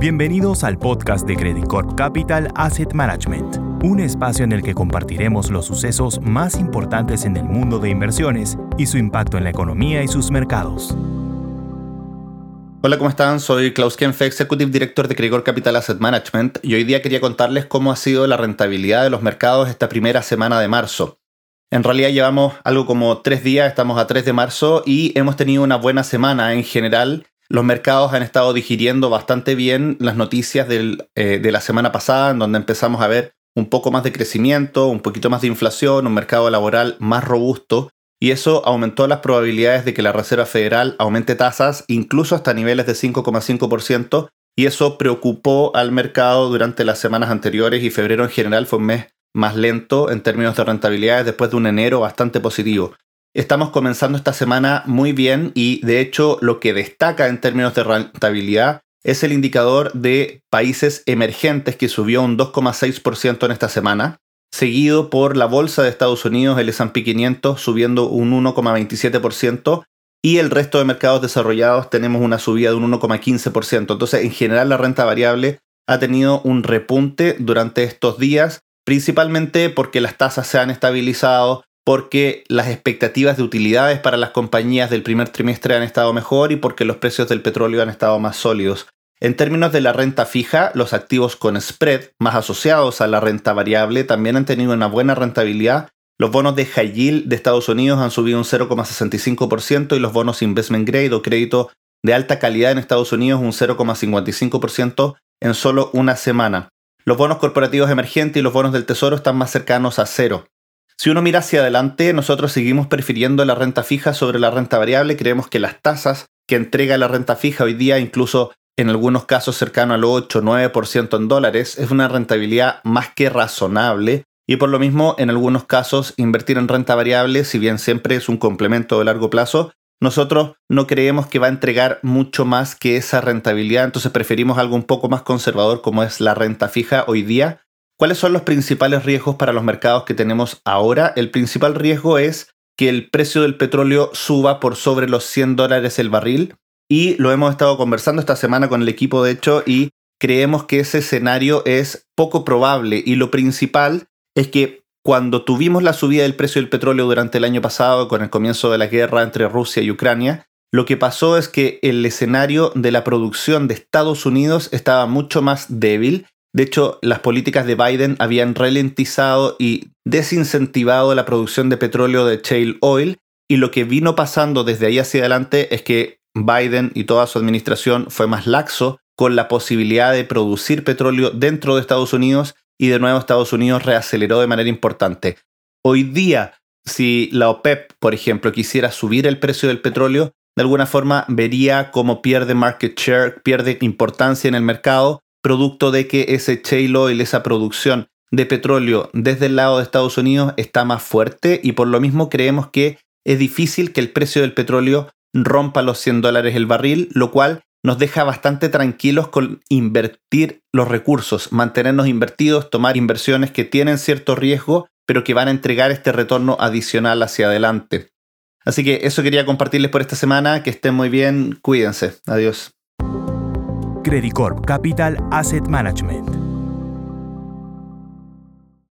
Bienvenidos al podcast de Credit Corp Capital Asset Management, un espacio en el que compartiremos los sucesos más importantes en el mundo de inversiones y su impacto en la economía y sus mercados. Hola, ¿cómo están? Soy Klaus Kenfe, Executive Director de Credit Corp Capital Asset Management, y hoy día quería contarles cómo ha sido la rentabilidad de los mercados esta primera semana de marzo. En realidad llevamos algo como tres días, estamos a 3 de marzo y hemos tenido una buena semana en general los mercados han estado digiriendo bastante bien las noticias eh, de la semana pasada, en donde empezamos a ver un poco más de crecimiento, un poquito más de inflación, un mercado laboral más robusto, y eso aumentó las probabilidades de que la Reserva Federal aumente tasas incluso hasta niveles de 5,5%, y eso preocupó al mercado durante las semanas anteriores y febrero en general fue un mes más lento en términos de rentabilidades después de un enero bastante positivo. Estamos comenzando esta semana muy bien y de hecho lo que destaca en términos de rentabilidad es el indicador de países emergentes que subió un 2,6% en esta semana, seguido por la bolsa de Estados Unidos, el S&P 500, subiendo un 1,27% y el resto de mercados desarrollados tenemos una subida de un 1,15%. Entonces, en general, la renta variable ha tenido un repunte durante estos días, principalmente porque las tasas se han estabilizado, porque las expectativas de utilidades para las compañías del primer trimestre han estado mejor y porque los precios del petróleo han estado más sólidos. En términos de la renta fija, los activos con spread, más asociados a la renta variable, también han tenido una buena rentabilidad. Los bonos de high yield de Estados Unidos han subido un 0,65% y los bonos investment grade o crédito de alta calidad en Estados Unidos un 0,55% en solo una semana. Los bonos corporativos emergentes y los bonos del tesoro están más cercanos a cero. Si uno mira hacia adelante, nosotros seguimos prefiriendo la renta fija sobre la renta variable. Creemos que las tasas que entrega la renta fija hoy día, incluso en algunos casos cercano al 8-9% en dólares, es una rentabilidad más que razonable. Y por lo mismo, en algunos casos, invertir en renta variable, si bien siempre es un complemento de largo plazo, nosotros no creemos que va a entregar mucho más que esa rentabilidad, entonces preferimos algo un poco más conservador como es la renta fija hoy día, ¿Cuáles son los principales riesgos para los mercados que tenemos ahora? El principal riesgo es que el precio del petróleo suba por sobre los 100 dólares el barril y lo hemos estado conversando esta semana con el equipo de hecho y creemos que ese escenario es poco probable y lo principal es que cuando tuvimos la subida del precio del petróleo durante el año pasado con el comienzo de la guerra entre Rusia y Ucrania, lo que pasó es que el escenario de la producción de Estados Unidos estaba mucho más débil de hecho, las políticas de Biden habían ralentizado y desincentivado la producción de petróleo de shale oil y lo que vino pasando desde ahí hacia adelante es que Biden y toda su administración fue más laxo con la posibilidad de producir petróleo dentro de Estados Unidos y de nuevo Estados Unidos reaceleró de manera importante. Hoy día, si la OPEP, por ejemplo, quisiera subir el precio del petróleo, de alguna forma vería cómo pierde market share, pierde importancia en el mercado producto de que ese shale oil, esa producción de petróleo desde el lado de Estados Unidos está más fuerte y por lo mismo creemos que es difícil que el precio del petróleo rompa los 100 dólares el barril, lo cual nos deja bastante tranquilos con invertir los recursos, mantenernos invertidos, tomar inversiones que tienen cierto riesgo, pero que van a entregar este retorno adicional hacia adelante. Así que eso quería compartirles por esta semana, que estén muy bien, cuídense, adiós. Corp Capital Asset Management